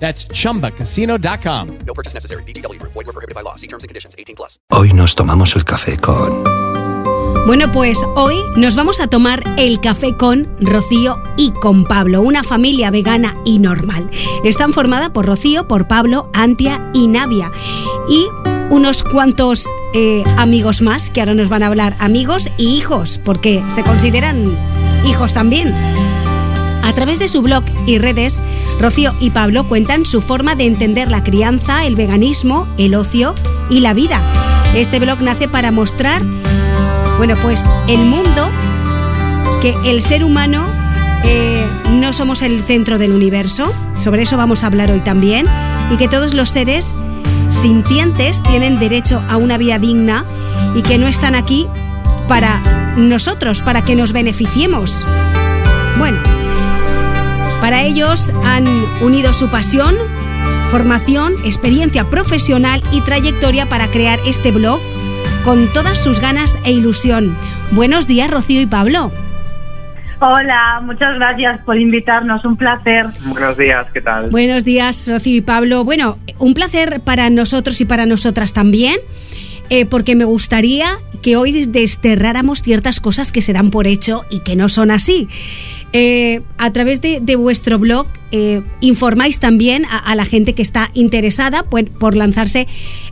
That's chumbacasino.com. No purchase necessary. VGW Group. Void were prohibited by law. See terms and conditions. 18 plus. Hoy nos tomamos el café con... Bueno, pues hoy nos vamos a tomar el café con Rocío y con Pablo, una familia vegana y normal. Están formada por Rocío, por Pablo, Antia y Navia. Y unos cuantos eh, amigos más, que ahora nos van a hablar amigos y hijos, porque se consideran hijos también. A través de su blog y redes, Rocío y Pablo cuentan su forma de entender la crianza, el veganismo, el ocio y la vida. Este blog nace para mostrar, bueno, pues el mundo, que el ser humano eh, no somos el centro del universo, sobre eso vamos a hablar hoy también, y que todos los seres sintientes tienen derecho a una vida digna y que no están aquí para nosotros, para que nos beneficiemos. Bueno, para ellos han unido su pasión, formación, experiencia profesional y trayectoria para crear este blog con todas sus ganas e ilusión. Buenos días, Rocío y Pablo. Hola, muchas gracias por invitarnos, un placer. Buenos días, ¿qué tal? Buenos días, Rocío y Pablo. Bueno, un placer para nosotros y para nosotras también. eh, porque me gustaría que hoy desterráramos ciertas cosas que se dan por hecho y que no son así. Eh, a través de, vuestro blog eh, informáis también a, la gente que está interesada por, por lanzarse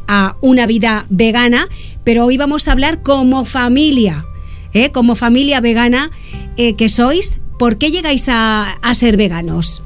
a una vida vegana, pero hoy vamos a hablar como familia, ¿eh? como familia vegana que sois. ¿Por qué llegáis a, ser veganos?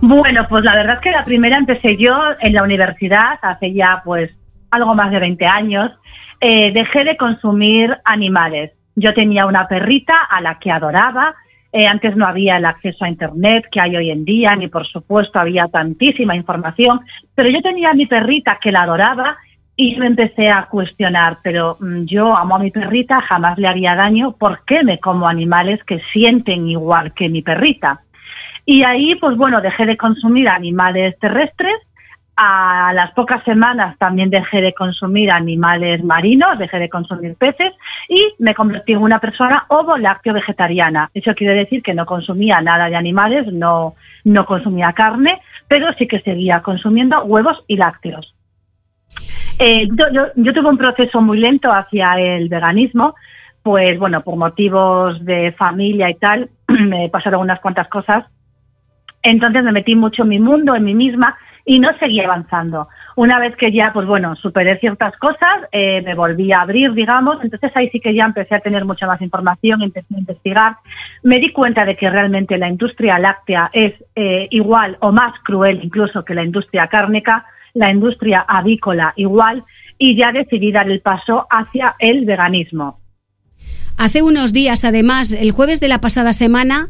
Bueno, pues la verdad es que la primera empecé yo en la universidad hace ya pues algo más de 20 años. Dejé de consumir animales. Yo tenía una perrita a la que adoraba. Eh, antes no había el acceso a Internet que hay hoy en día, ni por supuesto había tantísima información, pero yo tenía a mi perrita que la adoraba y me empecé a cuestionar, pero mm, yo amo a mi perrita, jamás le haría daño, ¿por qué me como animales que sienten igual que mi perrita? Y ahí, pues bueno, dejé de consumir animales terrestres. A las pocas semanas también dejé de consumir animales marinos, dejé de consumir peces y me convertí en una persona ovo-lácteo vegetariana. Eso quiere decir que no consumía nada de animales, no, no consumía carne, pero sí que seguía consumiendo huevos y lácteos. Eh, yo, yo, tuve un proceso muy lento hacia el veganismo, pues bueno, por motivos de familia y tal, me pasaron unas cuantas cosas. Entonces me metí mucho en mi mundo, en mí misma, y no seguí avanzando. Una vez que ya, pues bueno, superé ciertas cosas, eh, me volví a abrir, digamos, entonces ahí sí que ya empecé a tener mucha más información, empecé a investigar. Me di cuenta de que realmente la industria láctea es eh, igual o más cruel incluso que la industria cárnica, la industria avícola igual, y ya decidí dar el paso hacia el veganismo. Hace unos días, además, el jueves de la pasada semana,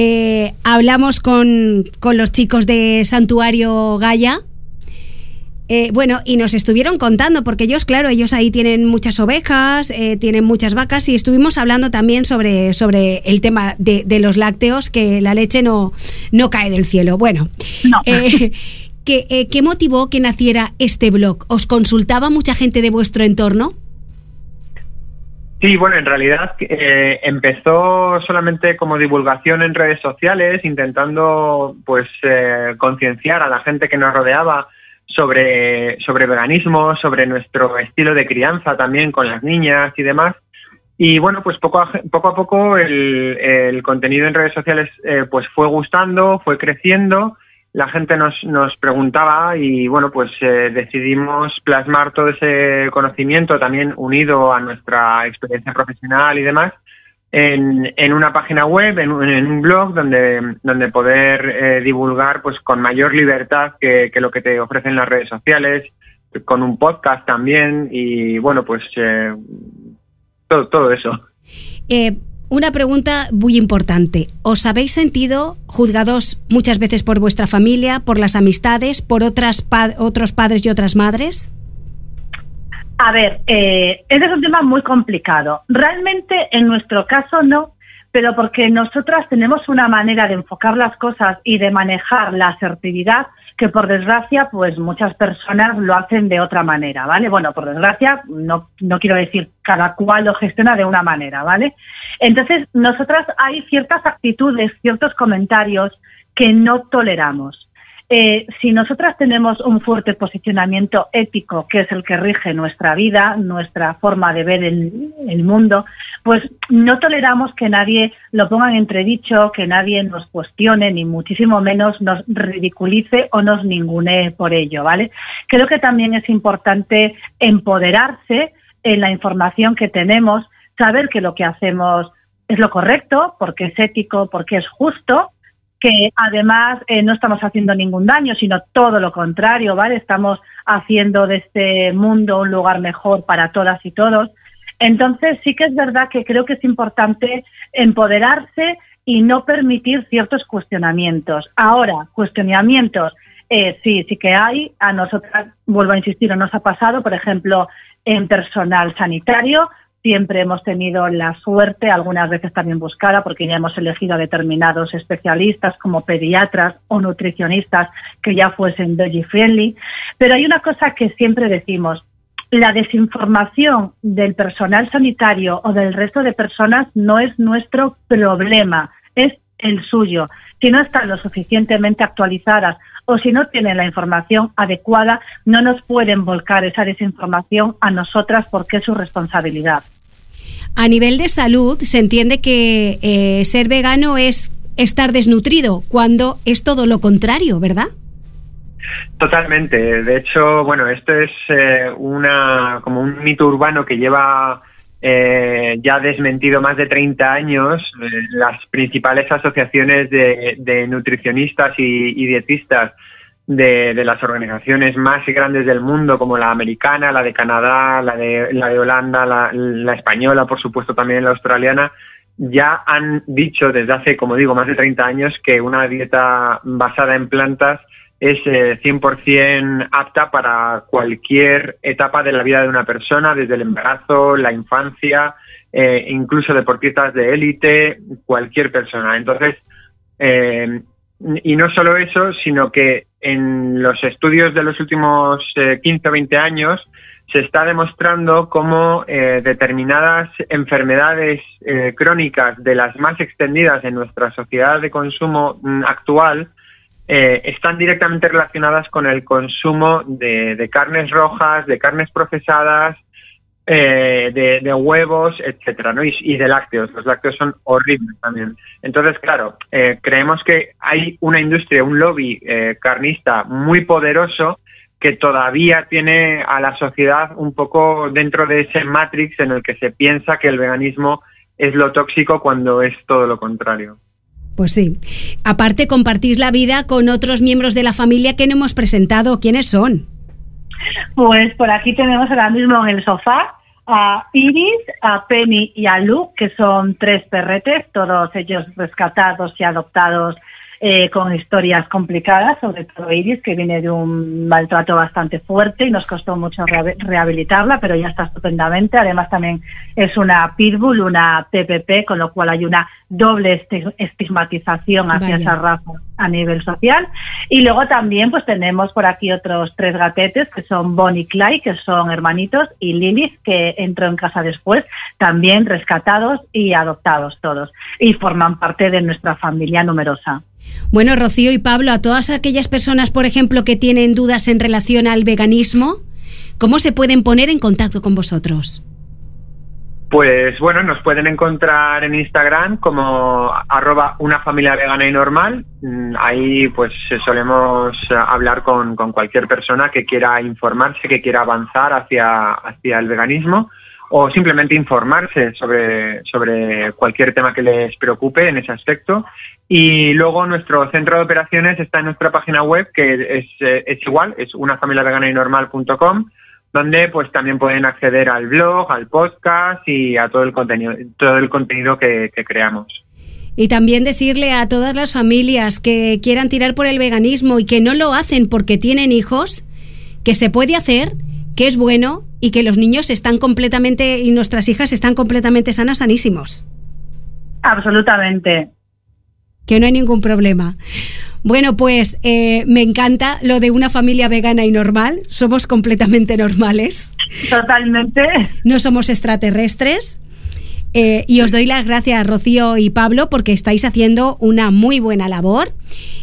eh, hablamos con, con, los chicos de Santuario Gaia. Eh, bueno, y nos estuvieron contando, porque ellos, claro, ellos ahí tienen muchas ovejas, eh, tienen muchas vacas, y estuvimos hablando también sobre, sobre el tema de, de los lácteos, que la leche no, no cae del cielo. Bueno, no. ¿qué, ¿qué motivó que naciera este blog? ¿Os consultaba mucha gente de vuestro entorno? Sí, bueno, en realidad eh, empezó solamente como divulgación en redes sociales, intentando pues eh, concienciar a la gente que nos rodeaba sobre, sobre veganismo, sobre nuestro estilo de crianza también con las niñas y demás. Y bueno, pues poco a poco, a poco el, el contenido en redes sociales eh, pues fue gustando, fue creciendo la gente nos, nos preguntaba y bueno, pues eh, decidimos plasmar todo ese conocimiento también unido a nuestra experiencia profesional y demás en, en una página web, en, un blog donde, donde poder eh, divulgar pues con mayor libertad que, que, lo que te ofrecen las redes sociales, con un podcast también y bueno, pues eh, todo, todo eso. Eh, una pregunta muy importante. ¿Os habéis sentido juzgados muchas veces por vuestra familia, por las amistades, por otras otros padres y otras madres? A ver, eh, ese es un tema muy complicado. Realmente en nuestro caso no, pero porque nosotras tenemos una manera de enfocar las cosas y de manejar la asertividad que por desgracia, pues muchas personas lo hacen de otra manera, ¿vale? Bueno, por desgracia, no, no quiero decir cada cual lo gestiona de una manera, ¿vale? Entonces, nosotras hay ciertas actitudes, ciertos comentarios que no toleramos. Eh, si nosotras tenemos un fuerte posicionamiento ético, que es el que rige nuestra vida, nuestra forma de ver el, mundo, pues no toleramos que nadie lo ponga en entredicho, que nadie nos cuestione, ni muchísimo menos nos ridiculice o nos ningune por ello, ¿vale? Creo que también es importante empoderarse en la información que tenemos, saber que lo que hacemos es lo correcto, porque es ético, porque es justo, que además eh, no estamos haciendo ningún daño, sino todo lo contrario, ¿vale? Estamos haciendo de este mundo un lugar mejor para todas y todos. Entonces sí que es verdad que creo que es importante empoderarse y no permitir ciertos cuestionamientos. Ahora, cuestionamientos, eh, sí, sí que hay. A nosotras, vuelvo a insistir, no nos ha pasado, por ejemplo, en personal sanitario, Siempre hemos tenido la suerte, algunas veces también buscada, porque ya hemos elegido a determinados especialistas como pediatras o nutricionistas que ya fuesen veggie friendly. Pero hay una cosa que siempre decimos, la desinformación del personal sanitario o del resto de personas no es nuestro problema, es el suyo. Si no están lo suficientemente actualizadas o si no tienen la información adecuada, no nos pueden volcar esa desinformación a nosotras porque es su responsabilidad. A nivel de salud, se entiende que eh, ser vegano es estar desnutrido, cuando es todo lo contrario, ¿verdad? Totalmente. De hecho, bueno, esto es eh, una como un mito urbano que lleva eh, ya desmentido más de 30 años. Eh, las principales asociaciones de, nutricionistas y dietistas de, las organizaciones más grandes del mundo, como la americana, la de Canadá, la de, la de Holanda, la, la española, por supuesto, también la australiana, ya han dicho desde hace, como digo, más de 30 años que una dieta basada en plantas es eh, 100% apta para cualquier etapa de la vida de una persona, desde el embarazo, la infancia, eh, incluso deportistas de élite, cualquier persona. Entonces, eh, y no solo eso, sino que en los estudios de los últimos eh, 15 o 20 años se está demostrando cómo eh, determinadas enfermedades eh, crónicas de las más extendidas en nuestra sociedad de consumo mm, actual eh, están directamente relacionadas con el consumo de, de carnes rojas, de carnes procesadas, eh, de, de, huevos, etcétera, ¿no? Y, y, de lácteos. Los lácteos son horribles también. Entonces, claro, eh, creemos que hay una industria, un lobby eh, carnista muy poderoso que todavía tiene a la sociedad un poco dentro de ese matrix en el que se piensa que el veganismo es lo tóxico cuando es todo lo contrario. Pues sí. Aparte, compartís la vida con otros miembros de la familia que no hemos presentado. ¿Quiénes son? Pues por aquí tenemos ahora mismo en el sofá a Iris, a Penny y a Luke, que son tres perretes, todos ellos rescatados y adoptados eh, con historias complicadas, sobre todo Iris, que viene de un maltrato bastante fuerte y nos costó mucho rehabilitarla, pero ya está estupendamente. Además, también es una pitbull, una TPP, con lo cual hay una doble estigmatización hacia esa raza a nivel social. Y luego también pues tenemos por aquí otros tres gatetes que son Bonnie y Clyde, que son hermanitos, y Lilith, que entró en casa después, también rescatados y adoptados todos. Y forman parte de nuestra familia numerosa. Bueno, Rocío y Pablo, a todas aquellas personas, por ejemplo, que tienen dudas en relación al veganismo, ¿cómo se pueden poner en contacto con vosotros? Pues bueno, nos pueden encontrar en Instagram como arroba una familia vegana y normal. Mm, ahí pues solemos hablar con, con cualquier persona que quiera informarse, que quiera avanzar hacia, hacia el veganismo o simplemente informarse sobre, sobre cualquier tema que les preocupe en ese aspecto. Y luego nuestro centro de operaciones está en nuestra página web, que es, eh, es igual, es unafamiliaveganayinormal.com donde pues también pueden acceder al blog, al podcast y a todo el contenido, todo el contenido que, creamos. Y también decirle a todas las familias que quieran tirar por el veganismo y que no lo hacen porque tienen hijos, que se puede hacer, que es bueno y que los niños están completamente y nuestras hijas están completamente sanas, sanísimos. Absolutamente. Que no hay ningún problema. Bueno, pues eh, me encanta lo de una familia vegana y normal. Somos completamente normales. Totalmente. No somos extraterrestres. Eh, y os doy las gracias, Rocío y Pablo, porque estáis haciendo una muy buena labor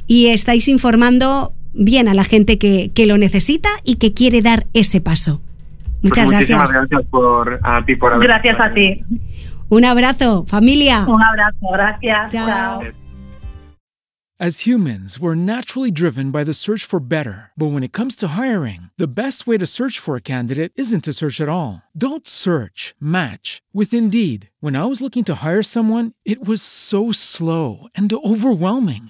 y estáis informando bien a la gente que, lo necesita y que quiere dar ese paso. Muchas pues gracias. gracias por, a ti por haber Gracias a ti. Un abrazo, familia. Un abrazo, gracias. Chao. As humans, we're naturally driven by the search for better. But when it comes to hiring, the best way to search for a candidate isn't to search at all. Don't search, match with Indeed. When I was looking to hire someone, it was so slow and overwhelming.